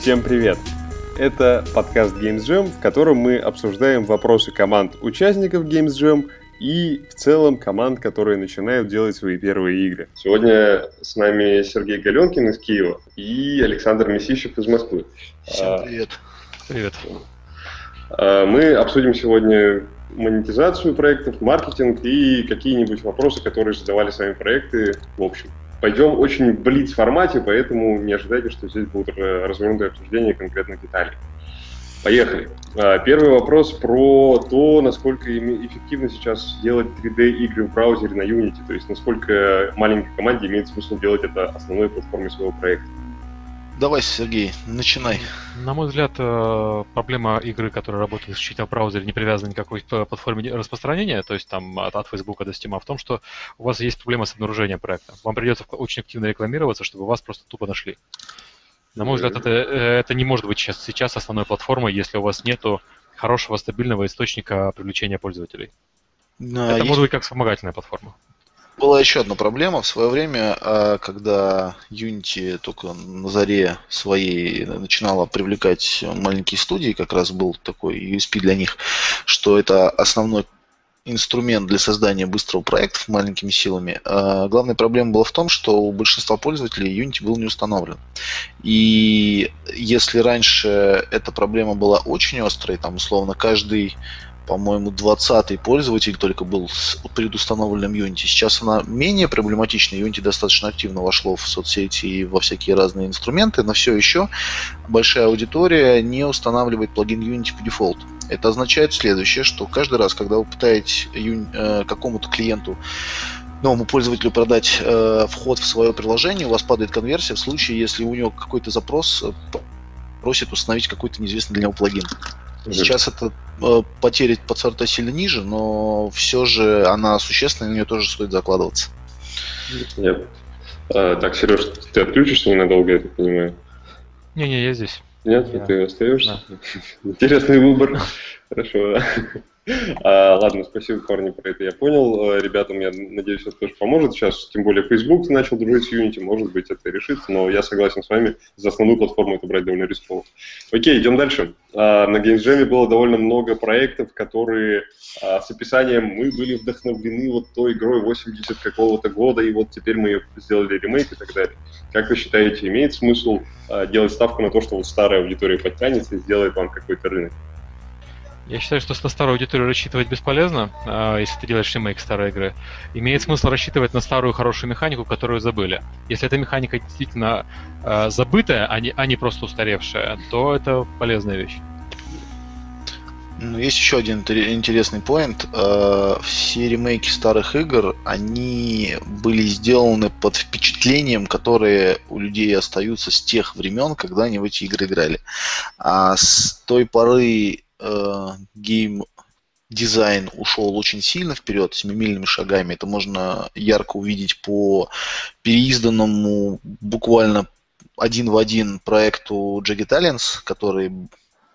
Всем привет! Это подкаст Games Jam, в котором мы обсуждаем вопросы команд участников Games Jam и в целом команд, которые начинают делать свои первые игры. Сегодня с нами Сергей Галенкин из Киева и Александр Месищев из Москвы. Всем привет. Привет. А, мы обсудим сегодня монетизацию проектов, маркетинг и какие-нибудь вопросы, которые задавали сами проекты в общем. Пойдем очень в блиц формате, поэтому не ожидайте, что здесь будут развернутые обсуждения конкретных деталей. Поехали. А, первый вопрос про то, насколько эффективно сейчас делать 3D-игры в браузере на Unity, то есть насколько маленькой команде имеет смысл делать это основной платформой своего проекта. Давай, Сергей, начинай. На мой взгляд, э, проблема игры, которая работает исключительно в браузере, не привязана никакой платформе распространения, то есть там от, от Facebook до Steam, а в том, что у вас есть проблема с обнаружением проекта. Вам придется очень активно рекламироваться, чтобы вас просто тупо нашли. На мой взгляд, это, э, это не может быть сейчас, сейчас основной платформой, если у вас нет хорошего, стабильного источника привлечения пользователей. Но это есть... может быть как вспомогательная платформа. Была еще одна проблема. В свое время, а, когда Unity только на заре своей начинала привлекать маленькие студии, как раз был такой USP для них, что это основной инструмент для создания быстрого проекта маленькими силами. А главная проблема была в том, что у большинства пользователей Unity был не установлен. И если раньше эта проблема была очень острой, там условно каждый по-моему, 20-й пользователь только был с предустановленным Unity. Сейчас она менее проблематична. Unity достаточно активно вошло в соцсети и во всякие разные инструменты, но все еще большая аудитория не устанавливает плагин Unity по дефолту. Это означает следующее, что каждый раз, когда вы пытаетесь э, какому-то клиенту новому пользователю продать э, вход в свое приложение, у вас падает конверсия в случае, если у него какой-то запрос э, просит установить какой-то неизвестный для него плагин. Сейчас это э, потеря по сильно ниже, но все же она существенная, на нее тоже стоит закладываться. Нет. А, так, Сереж, ты отключишься ненадолго, я так понимаю? Не-не, я здесь. Нет, я... ты остаешься? Да. Интересный выбор. Хорошо. А, ладно, спасибо, парни, про это я понял. Э, ребятам, я надеюсь, это тоже поможет. Сейчас, тем более, Facebook начал дружить с Unity, может быть, это решится, но я согласен с вами, за основную платформу это брать довольно рисково. Окей, идем дальше. А, на Games было довольно много проектов, которые а, с описанием мы были вдохновлены вот той игрой 80 какого-то года, и вот теперь мы ее сделали ремейк и так далее. Как вы считаете, имеет смысл а, делать ставку на то, что вот старая аудитория подтянется и сделает вам какой-то рынок? Я считаю, что на старую аудиторию рассчитывать бесполезно, а, если ты делаешь ремейк старой игры. Имеет смысл рассчитывать на старую хорошую механику, которую забыли. Если эта механика действительно а, забытая, а не, а не просто устаревшая, то это полезная вещь. Ну, есть еще один интересный point. А, все ремейки старых игр, они были сделаны под впечатлением, которые у людей остаются с тех времен, когда они в эти игры играли. А с той поры э, гейм дизайн ушел очень сильно вперед, семимильными шагами. Это можно ярко увидеть по переизданному буквально один в один проекту Jagged Alliance, который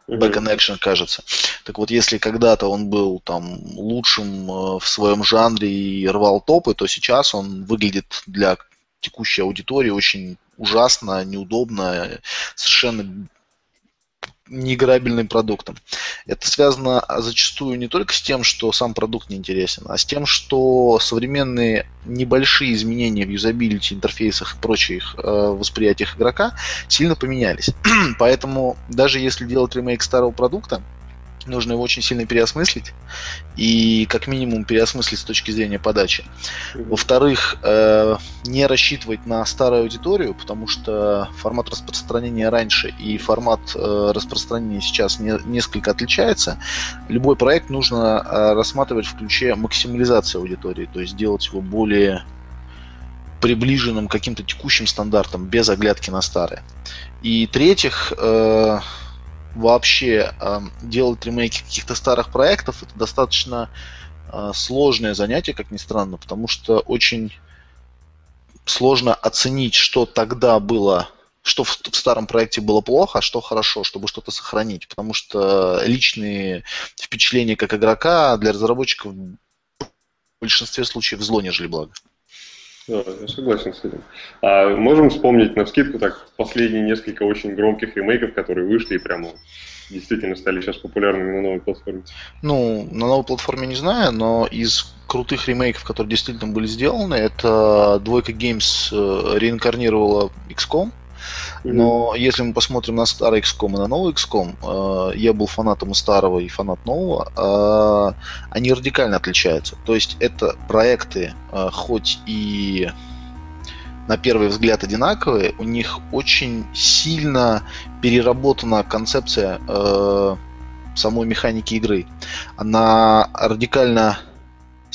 Back in Action, кажется. Так вот, если когда-то он был там лучшим э, в своем жанре и рвал топы, то сейчас он выглядит для текущей аудитории очень ужасно, неудобно, совершенно неиграбельным продуктом. Это связано зачастую не только с тем, что сам продукт неинтересен, а с тем, что современные небольшие изменения в юзабилити, интерфейсах и прочих э, восприятиях игрока сильно поменялись. Поэтому даже если делать ремейк старого продукта, нужно его очень сильно переосмыслить и как минимум переосмыслить с точки зрения подачи. Во-вторых, э, не рассчитывать на старую аудиторию, потому что формат распространения раньше и формат э, распространения сейчас не, несколько отличается. Любой проект нужно э, рассматривать в ключе максимализации аудитории, то есть делать его более приближенным к каким-то текущим стандартам, без оглядки на старые. И третьих, э, вообще э, делать ремейки каких-то старых проектов это достаточно э, сложное занятие, как ни странно, потому что очень сложно оценить, что тогда было, что в, в старом проекте было плохо, а что хорошо, чтобы что-то сохранить, потому что личные впечатления как игрока для разработчиков в большинстве случаев зло, нежели благо. Да, я согласен с этим. А можем вспомнить на вскидку так последние несколько очень громких ремейков, которые вышли и прямо действительно стали сейчас популярными на новой платформе? Ну, на новой платформе не знаю, но из крутых ремейков, которые действительно были сделаны, это Двойка Games э, реинкарнировала XCOM, но если мы посмотрим на старый XCOM и на новый XCOM, э, я был фанатом старого, и фанат нового, э, они радикально отличаются. То есть это проекты, э, хоть и на первый взгляд одинаковые, у них очень сильно переработана концепция э, самой механики игры. Она радикально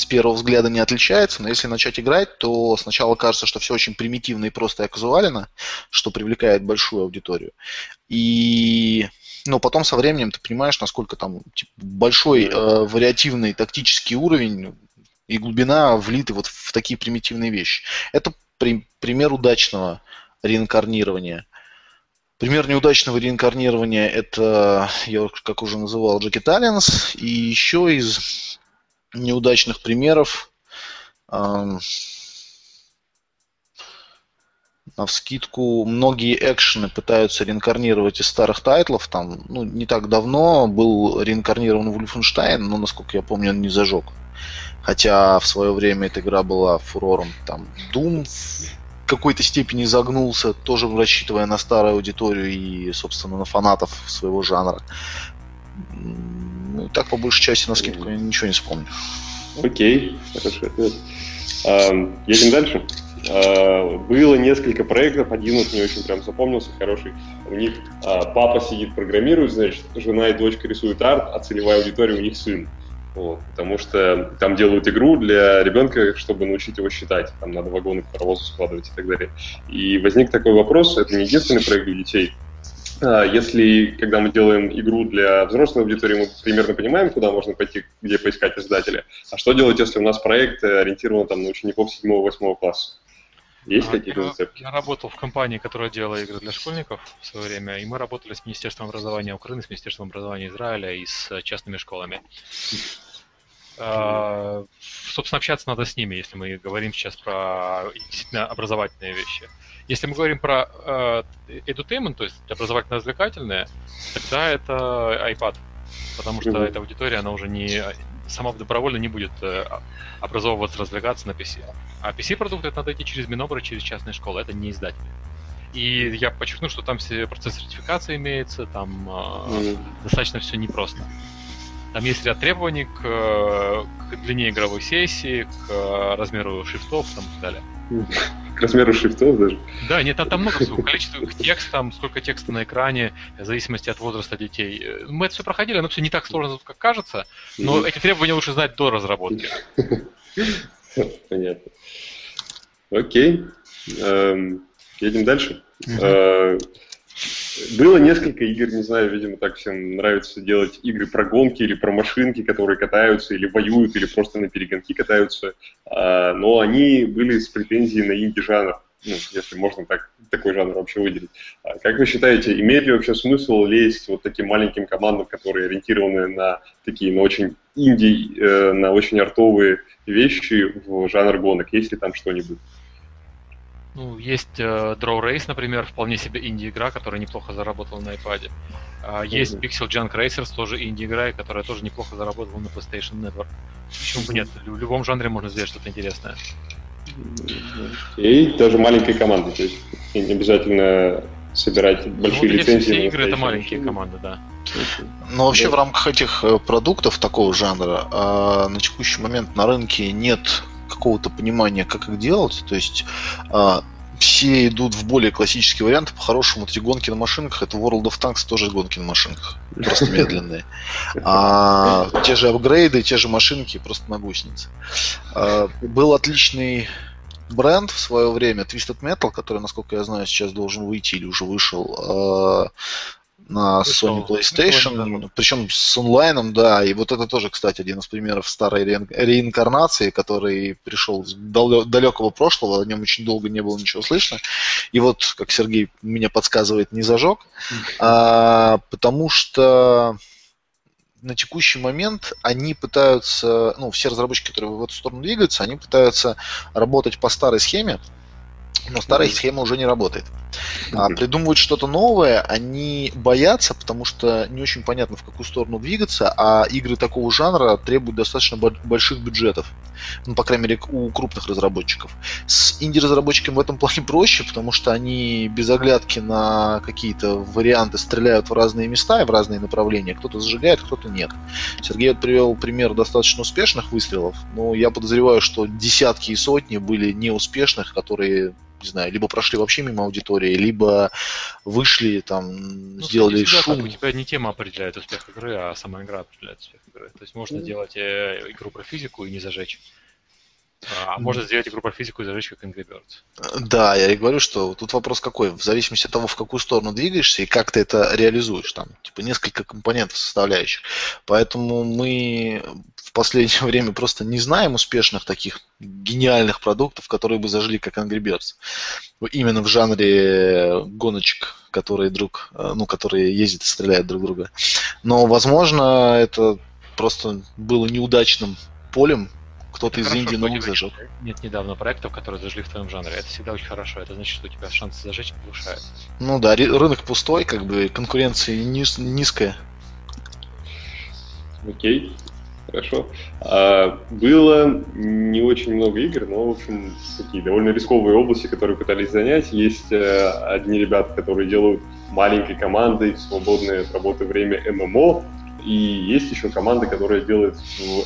с первого взгляда не отличается, но если начать играть, то сначала кажется, что все очень примитивно и просто и казуально, что привлекает большую аудиторию. И но потом со временем ты понимаешь, насколько там типа, большой э, вариативный тактический уровень и глубина влиты вот в такие примитивные вещи. Это при, пример удачного реинкарнирования. Пример неудачного реинкарнирования это, я как уже называл, Джеки Таллинс. И еще из неудачных примеров на вскидку многие экшены пытаются реинкарнировать из старых тайтлов. Там, ну, не так давно был реинкарнирован Вульфенштайн, но, насколько я помню, он не зажег. Хотя в свое время эта игра была фурором. Там Doom в какой-то степени загнулся, тоже рассчитывая на старую аудиторию и, собственно, на фанатов своего жанра. Ну, так, по большей части, на скидку я ничего не вспомню. Окей, хорошо. Едем дальше. А, было несколько проектов, один вот мне очень прям запомнился, хороший. У них а, папа сидит, программирует, значит, жена и дочка рисуют арт, а целевая аудитория у них сын. Вот, потому что там делают игру для ребенка, чтобы научить его считать. Там надо вагоны к паровозу складывать и так далее. И возник такой вопрос, это не единственный проект для детей. А, если, когда мы делаем игру для взрослой аудитории, мы примерно понимаем, куда можно пойти, где поискать издателя. А что делать, если у нас проект ориентирован там, на учеников 7-8 класса? Есть а, какие-то зацепки? Я работал в компании, которая делала игры для школьников в свое время, и мы работали с Министерством образования Украины, с Министерством образования Израиля и с частными школами. Uh, собственно, общаться надо с ними, если мы говорим сейчас про действительно образовательные вещи. Если мы говорим про uh, edutainment, то есть образовательно-развлекательное, тогда это iPad, потому что mm-hmm. эта аудитория, она уже не сама добровольно не будет э, образовываться, развлекаться на PC. А PC-продукты это надо идти через Минобры, через частные школы, это не издатели. И я подчеркну, что там все процесс сертификации имеется, там mm. достаточно все непросто. Там есть ряд требований к, к длине игровой сессии, к размеру шрифтов там, и так далее. К размеру шрифтов даже? Да, нет, там, там много всего. Количество текста, там, сколько текста на экране, в зависимости от возраста детей. Мы это все проходили, оно все не так сложно, как кажется, но эти требования лучше знать до разработки. Понятно. Окей. Эм, едем дальше. Э, было несколько игр, не знаю, видимо, так всем нравится делать игры про гонки или про машинки, которые катаются или воюют, или просто на перегонки катаются, а, но они были с претензией на инди-жанр, ну, если можно так, такой жанр вообще выделить. А как вы считаете, имеет ли вообще смысл лезть вот таким маленьким командам, которые ориентированы на такие, на очень инди, э, на очень артовые вещи в жанр гонок? Есть ли там что-нибудь? Ну, есть э, Draw Race, например, вполне себе инди-игра, которая неплохо заработала на iPad. А, есть mm-hmm. Pixel Junk Racers, тоже инди-игра, которая тоже неплохо заработала на PlayStation Network. Почему бы нет? В любом жанре можно сделать что-то интересное. И тоже маленькая команда, то есть не обязательно собирать ну, большие ну, лицензии. Все игры это маленькие команды, да. Но вообще да. в рамках этих э, продуктов такого жанра а, на текущий момент на рынке нет какого-то понимания, как их делать. То есть а, все идут в более классический вариант. По-хорошему, три гонки на машинках это World of Tanks тоже гонки на машинках. Просто медленные. А, те же апгрейды, те же машинки, просто на гусенице. А, был отличный бренд в свое время, Twisted Metal, который, насколько я знаю, сейчас должен выйти или уже вышел. А, на Sony PlayStation, причем с онлайном, да, и вот это тоже, кстати, один из примеров старой ре- реинкарнации, который пришел с далекого прошлого, о нем очень долго не было ничего слышно, и вот, как Сергей меня подсказывает, не зажег, а, потому что на текущий момент они пытаются, ну, все разработчики, которые в эту сторону двигаются, они пытаются работать по старой схеме, но старая схема уже не работает. А придумывать что-то новое они боятся, потому что не очень понятно, в какую сторону двигаться, а игры такого жанра требуют достаточно больших бюджетов. Ну, по крайней мере, у крупных разработчиков. С инди-разработчиками в этом плане проще, потому что они без оглядки на какие-то варианты стреляют в разные места и в разные направления. Кто-то зажигает, кто-то нет. Сергей вот привел пример достаточно успешных выстрелов, но я подозреваю, что десятки и сотни были неуспешных, которые не знаю, либо прошли вообще мимо аудитории, либо вышли, там, ну, сделали шум. Так, у тебя не тема определяет успех игры, а сама игра определяет успех игры. То есть можно mm. делать э, игру про физику и не зажечь. А можно сделать игру по физику и зажечь как Angry Birds. Да, я и говорю, что тут вопрос какой. В зависимости от того, в какую сторону двигаешься и как ты это реализуешь. Там, типа, несколько компонентов составляющих. Поэтому мы в последнее время просто не знаем успешных таких гениальных продуктов, которые бы зажили как Angry Birds. Именно в жанре гоночек, которые друг, ну, которые ездят и стреляют друг друга. Но, возможно, это просто было неудачным полем кто-то из Индии новых зажег. Нет недавно проектов, которые зажгли в твоем жанре. Это всегда очень хорошо. Это значит, что у тебя шансы зажечь повышаются. Ну да, рынок пустой, как бы конкуренция низ, низкая. Окей, хорошо. А, было не очень много игр, но, в общем, такие довольно рисковые области, которые пытались занять. Есть э, одни ребята, которые делают маленькой командой в свободное от работы время ММО, и есть еще команда, которая делает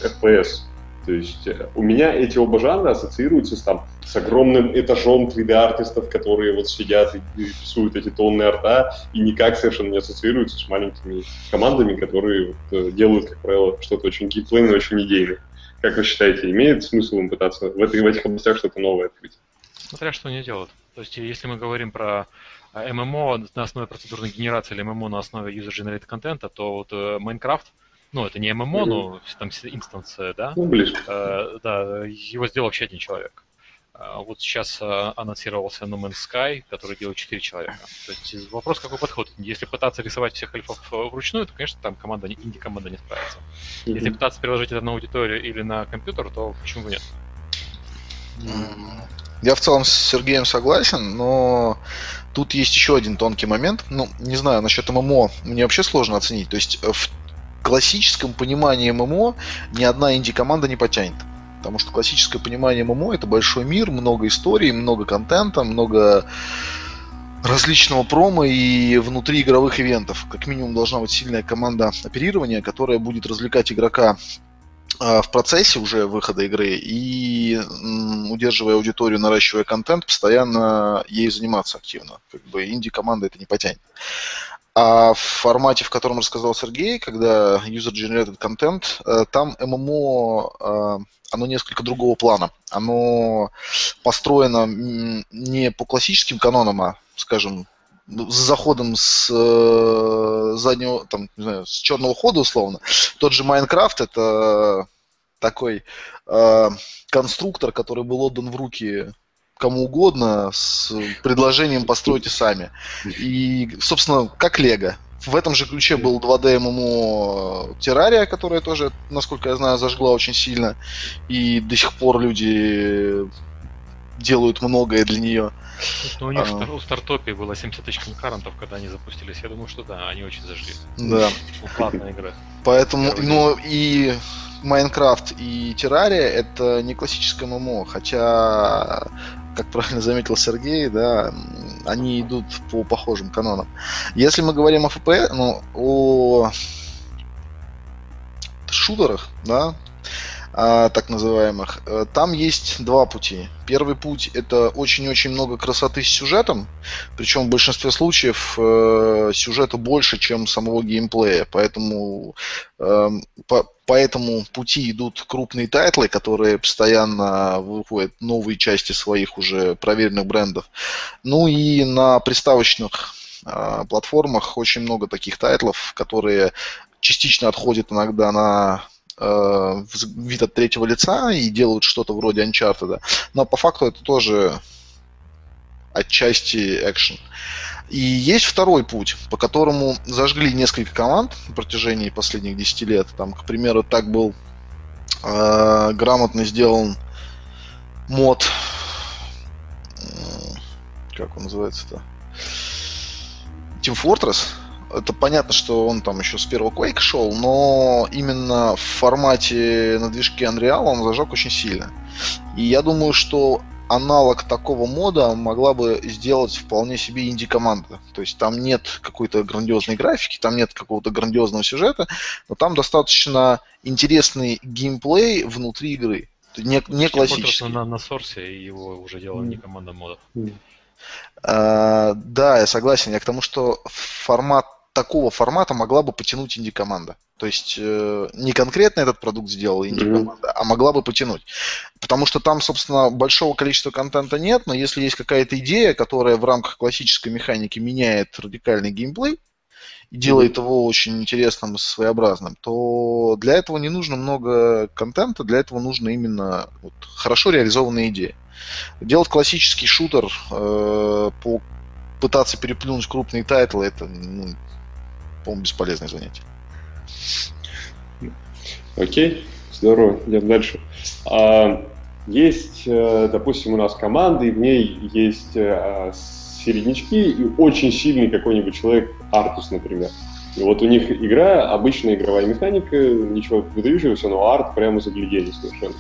FPS. То есть э, у меня эти оба жанра ассоциируются с, там, с огромным этажом 3D-артистов, которые вот сидят и рисуют эти тонны арта, и никак совершенно не ассоциируются с маленькими командами, которые вот, э, делают, как правило, что-то очень геймплейное, очень идейное. Как вы считаете, имеет смысл им пытаться в, этой, в этих областях что-то новое открыть? Смотря что они делают. То есть если мы говорим про э, ММО на основе процедурной генерации или ММО на основе user-generated контента, то вот Minecraft — ну, это не ММО, mm-hmm. но там инстанция, да? Ну, близко. Э, да, его сделал вообще один человек. А вот сейчас э, анонсировался No Man's Sky, который делает 4 человека. То есть вопрос, какой подход. Если пытаться рисовать всех эльфов э, вручную, то, конечно, там команда, инди-команда не справится. Mm-hmm. Если пытаться переложить это на аудиторию или на компьютер, то почему бы нет? Я в целом с Сергеем согласен, но тут есть еще один тонкий момент. Ну, не знаю, насчет ММО мне вообще сложно оценить. То есть в классическом понимании ММО ни одна инди-команда не потянет. Потому что классическое понимание ММО это большой мир, много историй, много контента, много различного промо и внутри игровых ивентов. Как минимум должна быть сильная команда оперирования, которая будет развлекать игрока а, в процессе уже выхода игры и удерживая аудиторию, наращивая контент, постоянно ей заниматься активно. Как бы инди-команда это не потянет. А в формате, в котором рассказал Сергей, когда user-generated content, э, там ММО, э, оно несколько другого плана. Оно построено не по классическим канонам, а, скажем, с заходом с э, заднего, там, не знаю, с черного хода условно. Тот же Майнкрафт это такой конструктор, который был отдан в руки кому угодно с предложением постройте сами. И, собственно, как Лего. В этом же ключе был 2D ММО Террария, которая тоже, насколько я знаю, зажгла очень сильно. И до сих пор люди делают многое для нее. Ну, у них а... в стартопе было 70 тысяч конкурентов, когда они запустились. Я думаю, что да, они очень зажгли. Да. Платная игра. Поэтому, ну и Майнкрафт и Террария это не классическое ММО, хотя как правильно заметил Сергей, да, они идут по похожим канонам. Если мы говорим о ФП, ну, о шутерах, да, а, так называемых, э, там есть два пути. Первый путь это очень-очень много красоты с сюжетом, причем в большинстве случаев э, сюжета больше, чем самого геймплея, поэтому э, по, по этому пути идут крупные тайтлы, которые постоянно выходят новые части своих уже проверенных брендов. Ну и на приставочных э, платформах очень много таких тайтлов, которые частично отходят иногда на э, вид от третьего лица и делают что-то вроде Uncharted. Но по факту это тоже отчасти экшен. И есть второй путь, по которому зажгли несколько команд на протяжении последних 10 лет. Там, к примеру, так был э, грамотно сделан мод, как он называется-то? Team Fortress. Это понятно, что он там еще с первого Quake шел, но именно в формате на движке Unreal он зажег очень сильно. И я думаю, что аналог такого мода могла бы сделать вполне себе инди-команда. То есть там нет какой-то грандиозной графики, там нет какого-то грандиозного сюжета, но там достаточно интересный геймплей внутри игры. Не, не классический. На, на сорсе его уже делала не команда модов. А, да, я согласен. Я к тому, что формат такого формата могла бы потянуть инди-команда. То есть э, не конкретно этот продукт сделала инди-команда, mm-hmm. а могла бы потянуть. Потому что там, собственно, большого количества контента нет, но если есть какая-то идея, которая в рамках классической механики меняет радикальный геймплей, и делает его очень интересным и своеобразным, то для этого не нужно много контента, для этого нужно именно вот, хорошо реализованная идея. Делать классический шутер, э, по, пытаться переплюнуть крупные тайтлы, это, ну, по-моему, бесполезное занятие. Окей, здорово, идем дальше. А, есть, э, допустим, у нас команда, и в ней есть э, середнячки и очень сильный какой-нибудь человек, Артус, например. И вот у них игра, обычная игровая механика, ничего выдающегося, но арт прямо загляденье совершенно.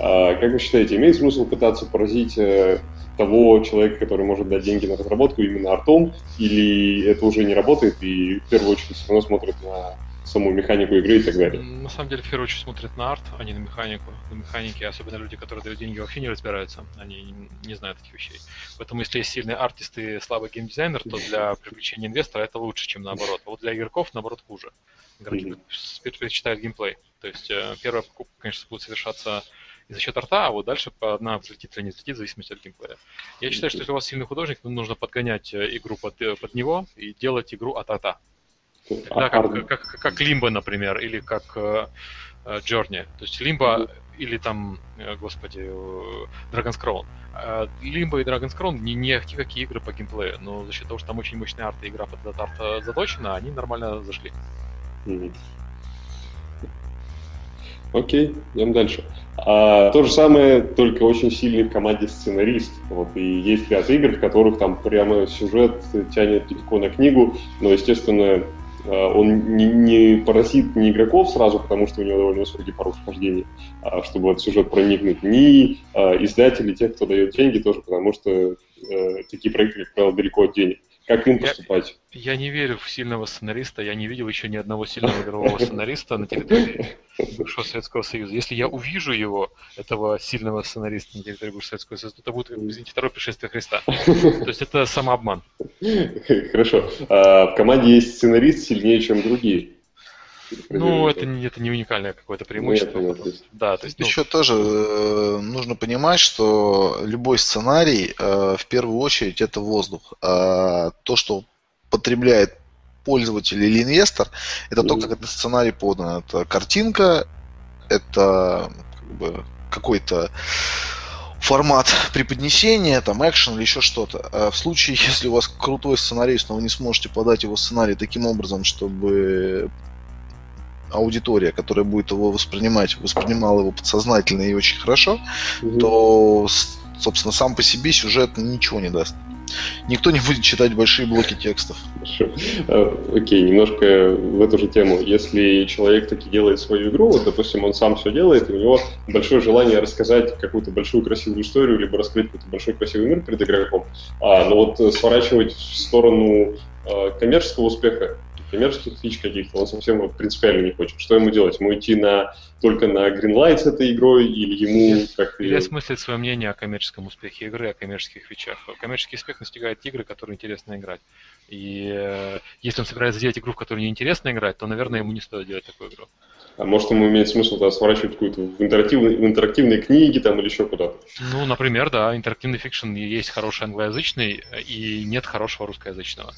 А, как вы считаете, имеет смысл пытаться поразить э, того человека, который может дать деньги на разработку именно артом, или это уже не работает и в первую очередь все равно смотрит на саму механику игры и так далее. На самом деле, в первую очередь смотрят на арт, а не на механику. На механике, особенно люди, которые дают деньги, вообще не разбираются. Они не, знают этих вещей. Поэтому, если есть сильный артист и слабый геймдизайнер, то для привлечения инвестора это лучше, чем наоборот. А вот для игроков, наоборот, хуже. Игроки предпочитают геймплей. То есть э, первая покупка, конечно, будет совершаться и за счет арта, а вот дальше одна взлетит или не взлетит, в зависимости от геймплея. Я считаю, что если у вас сильный художник, то нужно подгонять э, игру под, э, под него и делать игру от арта. Да, как, как, как Limbo, например, или как э, Journey. То есть Limbo или там, господи, Dragon's Crown. Limbo и Dragon's Crown не, не какие игры по геймплею, но за счет того, что там очень мощная арта и игра под этот арт заточена, они нормально зашли. Окей, идем дальше. А, то же самое, только очень сильный в команде сценарист. Вот, и есть ряд игр, в которых там прямо сюжет тянет легко на книгу, но, естественно, Э, он не, не поросит ни игроков сразу, потому что у него довольно высокий порог вхождения, а чтобы этот сюжет проникнуть, ни э, издателей, тех, кто дает деньги, тоже потому что э, такие проекты, как правило, далеко от денег. Как им поступать? Я, я не верю в сильного сценариста. Я не видел еще ни одного сильного игрового сценариста на территории бывшего Советского Союза. Если я увижу его, этого сильного сценариста на территории бывшего Советского Союза, то это будет, извините, второе пришествие Христа. То есть это самообман. Хорошо. А в команде есть сценарист сильнее, чем другие. Ну, это не, это не уникальное какое-то преимущество. Нет, нет, да, то есть, ну... Еще тоже э, нужно понимать, что любой сценарий э, в первую очередь это воздух. А то, что потребляет пользователь или инвестор, это то, как этот сценарий подан. Это картинка, это как бы, какой-то формат преподнесения, там, экшен или еще что-то. А в случае, если у вас крутой сценарист, но вы не сможете подать его сценарий таким образом, чтобы аудитория, которая будет его воспринимать, воспринимала его подсознательно и очень хорошо, угу. то, собственно, сам по себе сюжет ничего не даст. Никто не будет читать большие блоки текстов. Хорошо. А, окей, немножко в эту же тему. Если человек таки делает свою игру, вот, допустим, он сам все делает, и у него большое желание рассказать какую-то большую красивую историю, либо раскрыть какой-то большой красивый мир перед игроком, а, но вот сворачивать в сторону а, коммерческого успеха коммерческих фич каких-то, он совсем принципиально не хочет. Что ему делать? Ему идти на, только на Greenlight с этой игрой или ему как... Или осмыслить свое мнение о коммерческом успехе игры, о коммерческих фичах. Коммерческий успех настигает игры, которые интересно играть. И э, если он собирается делать игру, в которой неинтересно играть, то, наверное, ему не стоит делать такую игру. А может, ему имеет смысл да, сворачивать какую-то в, интерактивные, в интерактивные книги там или еще куда-то? Ну, например, да, интерактивный fiction есть хороший англоязычный и нет хорошего русскоязычного.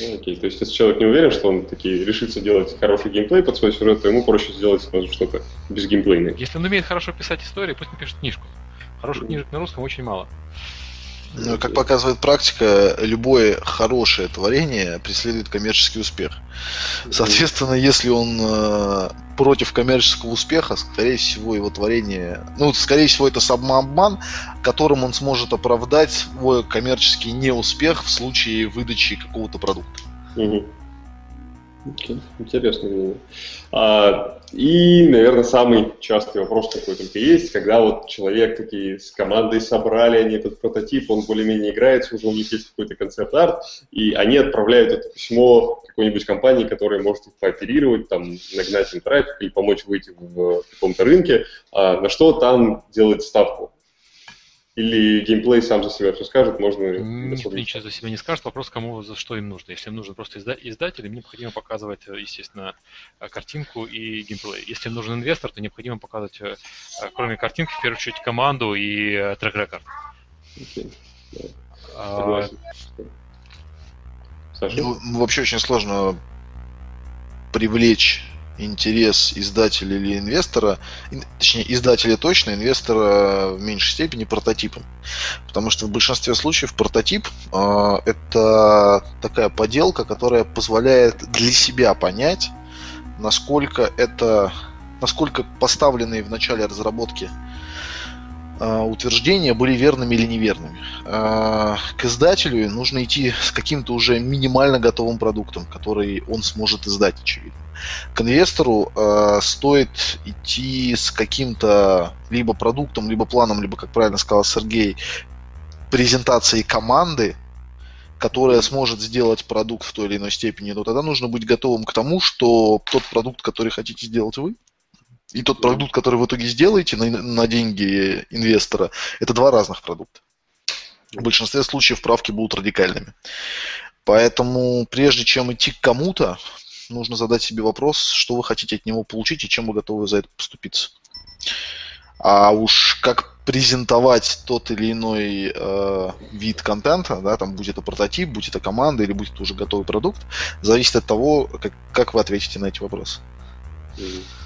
Ну, окей, то есть если человек не уверен, что он таки решится делать хороший геймплей под свой сюжет, то ему проще сделать что-то без геймплейное. Если он умеет хорошо писать истории, пусть напишет книжку. Хороших книжек на русском очень мало. Ну, как показывает практика, любое хорошее творение преследует коммерческий успех. Соответственно, если он э, против коммерческого успеха, скорее всего, его творение, ну, скорее всего, это самообман, которым он сможет оправдать свой коммерческий неуспех в случае выдачи какого-то продукта. Угу. Okay. Интересно. А, и, наверное, самый частый вопрос такой только есть, когда вот человек такие с командой собрали, они этот прототип, он более-менее играется, уже у них есть какой-то концепт-арт, и они отправляют это письмо какой-нибудь компании, которая может их пооперировать, там, нагнать им трафик или помочь выйти в каком-то рынке, а на что там делать ставку? Или геймплей сам за себя все скажет, можно... Никто ничего за себя не скажет, вопрос, кому за что им нужно. Если им нужен просто издатель, им необходимо показывать, э, естественно, э, картинку и геймплей. Если им нужен инвестор, то необходимо показывать, э, кроме картинки, в первую очередь, команду и трек-рекорд. Okay. А... Ну, вообще очень сложно привлечь интерес издателя или инвестора, точнее, издателя точно, инвестора в меньшей степени прототипом. Потому что в большинстве случаев прототип э, это такая поделка, которая позволяет для себя понять, насколько это насколько поставленные в начале разработки утверждения были верными или неверными. А, к издателю нужно идти с каким-то уже минимально готовым продуктом, который он сможет издать, очевидно. К инвестору э, стоит идти с каким-то либо продуктом, либо планом, либо, как правильно сказал Сергей, презентацией команды, которая сможет сделать продукт в той или иной степени, но тогда нужно быть готовым к тому, что тот продукт, который хотите сделать вы, и тот продукт, который в итоге сделаете на, на деньги инвестора, это два разных продукта. В большинстве случаев правки будут радикальными. Поэтому прежде чем идти к кому-то, нужно задать себе вопрос, что вы хотите от него получить и чем вы готовы за это поступиться. А уж как презентовать тот или иной э, вид контента, да, там будь это прототип, будь это команда или будь это уже готовый продукт, зависит от того, как, как вы ответите на эти вопросы. Mm-hmm.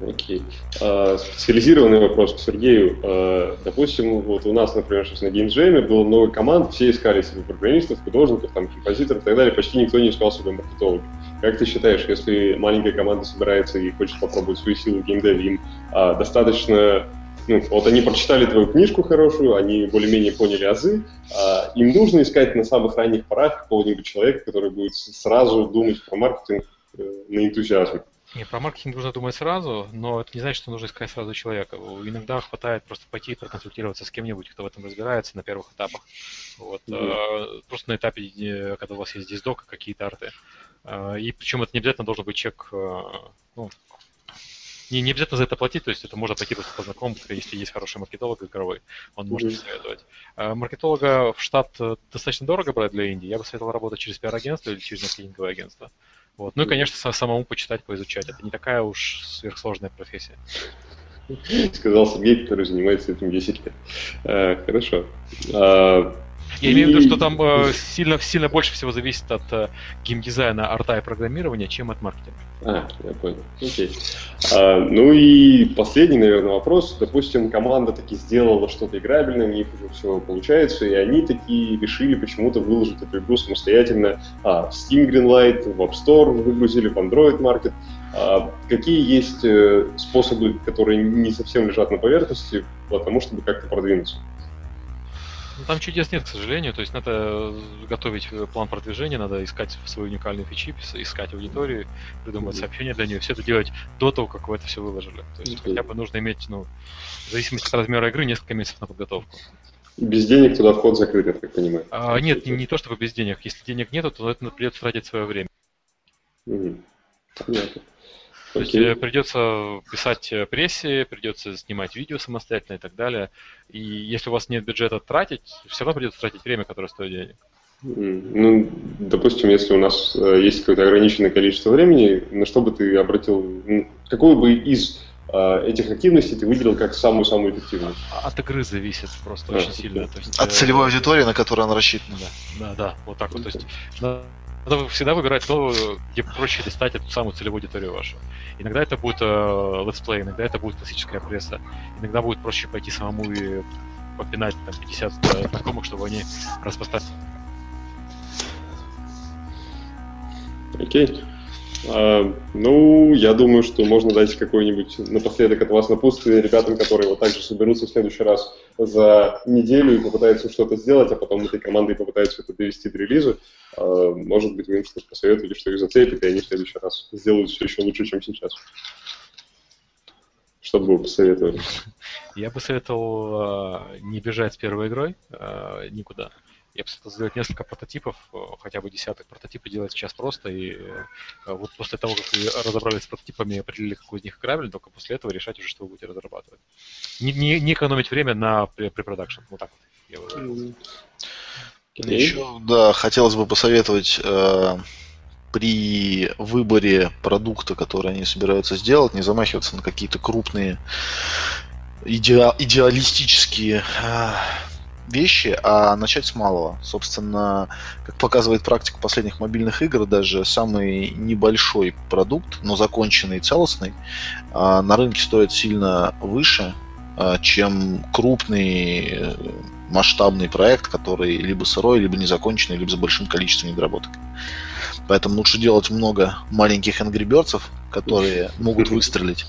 Окей. А, специализированный вопрос к Сергею. А, допустим, вот у нас, например, сейчас на GameJam было много команд, все искали себе программистов, художников, там, композиторов и так далее, почти никто не искал себе маркетолога. Как ты считаешь, если маленькая команда собирается и хочет попробовать свою силу в геймдеве, им а, достаточно ну, вот они прочитали твою книжку хорошую, они более-менее поняли азы, им нужно искать на самых ранних порах какого-нибудь человека, который будет сразу думать про маркетинг э, на энтузиазме. Не, про маркетинг нужно думать сразу, но это не значит, что нужно искать сразу человека. Иногда хватает просто пойти и проконсультироваться с кем-нибудь, кто в этом разбирается на первых этапах. Вот. Mm-hmm. Просто на этапе, э, когда у вас есть диздок, какие-то арты. Э, и причем это не обязательно должен быть чек, ну, не, не обязательно за это платить, то есть это можно пойти просто по знакомству, если есть хороший маркетолог игровой, он может mm-hmm. советовать. Маркетолога в штат достаточно дорого брать для Индии, я бы советовал работать через пиар-агентство или через маркетинговое агентство. Вот. Ну и, конечно, самому почитать, поизучать. Это не такая уж сверхсложная профессия. Сказал Сергей, который занимается этим 10 лет. А, хорошо. Я имею в виду, что там э, сильно, сильно больше всего зависит от э, геймдизайна, арта и программирования, чем от маркетинга. А, я понял. Окей. А, ну и последний, наверное, вопрос. Допустим, команда таки сделала что-то играбельное, у них уже все получается, и они такие решили почему-то выложить эту игру самостоятельно а, в Steam Greenlight, в App Store выгрузили, в Android Market. А, какие есть э, способы, которые не совсем лежат на поверхности, того, чтобы как-то продвинуться? Ну, там чудес нет, к сожалению. То есть надо готовить план продвижения, надо искать свои уникальные фичи, искать аудиторию, придумывать сообщения для нее. Все это делать до того, как вы это все выложили. То есть хотя бы нужно иметь, ну, в зависимости от размера игры, несколько месяцев на подготовку. Без денег туда вход закрыт, я так понимаю. А, нет, не, не то чтобы без денег. Если денег нету, то это придется тратить свое время. Угу. Понятно. То есть э, придется писать э, прессе, придется снимать видео самостоятельно и так далее. И если у вас нет бюджета тратить, все равно придется тратить время, которое стоит денег. Ну, допустим, если у нас э, есть какое-то ограниченное количество времени, на что бы ты обратил, какую бы из этих активностей ты выделил как самую-самую эффективную? А, от игры зависит просто а, очень сильно. То есть, От целевой аудитории, на которую она рассчитана. Да, да, да вот так вот. То есть надо всегда выбирать то, где проще достать эту самую целевую аудиторию вашу. Иногда это будет э, летсплей, иногда это будет классическая пресса, иногда будет проще пойти самому и попинать там 50 знакомых, чтобы они распространяли. Окей. А, ну, я думаю, что можно дать какой-нибудь напоследок от вас напутствие ребятам, которые вот также соберутся в следующий раз за неделю и попытаются что-то сделать, а потом этой командой попытаются это довести до релиза. А, может быть, вы им что-то посоветуете, что их зацепит, и они в следующий раз сделают все еще лучше, чем сейчас. Что бы вы посоветовали? Я бы советовал э, не бежать с первой игрой никуда. Я бы советовал сделать несколько прототипов, э, хотя бы десяток прототипов делать сейчас просто, и э, вот после того, как вы разобрались с прототипами и определили, какой из них играбельный, только после этого решать уже, что вы будете разрабатывать. Не, не, не экономить время на препродакшн. Вот так вот. Я Еще, да, хотелось бы посоветовать э, при выборе продукта, который они собираются сделать, не замахиваться на какие-то крупные иде- идеалистические э, вещи, а начать с малого. Собственно, как показывает практика последних мобильных игр, даже самый небольшой продукт, но законченный и целостный, а, на рынке стоит сильно выше, а, чем крупный э, масштабный проект, который либо сырой, либо незаконченный, либо с большим количеством недоработок. Поэтому лучше делать много маленьких Birds, которые могут выстрелить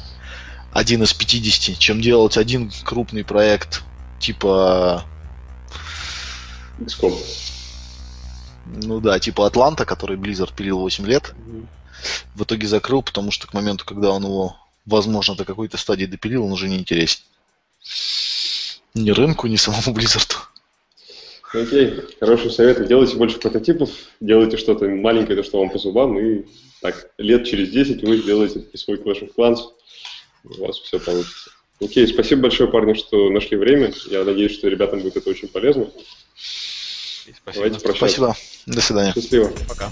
один из 50, чем делать один крупный проект типа XCOM. Ну да, типа Атланта, который Blizzard пилил 8 лет. Угу. В итоге закрыл, потому что к моменту, когда он его, возможно, до какой-то стадии допилил, он уже не интересен. Ни рынку, ни самому Blizzard. Окей, хороший совет. Делайте больше прототипов, делайте что-то маленькое, то, что вам по зубам, и так, лет через 10 вы сделаете свой Clash of Clans, у вас все получится. Окей, спасибо большое, парни, что нашли время. Я надеюсь, что ребятам будет это очень полезно. Спасибо. Давайте прощаться. Спасибо. До свидания. Счастливо. Пока.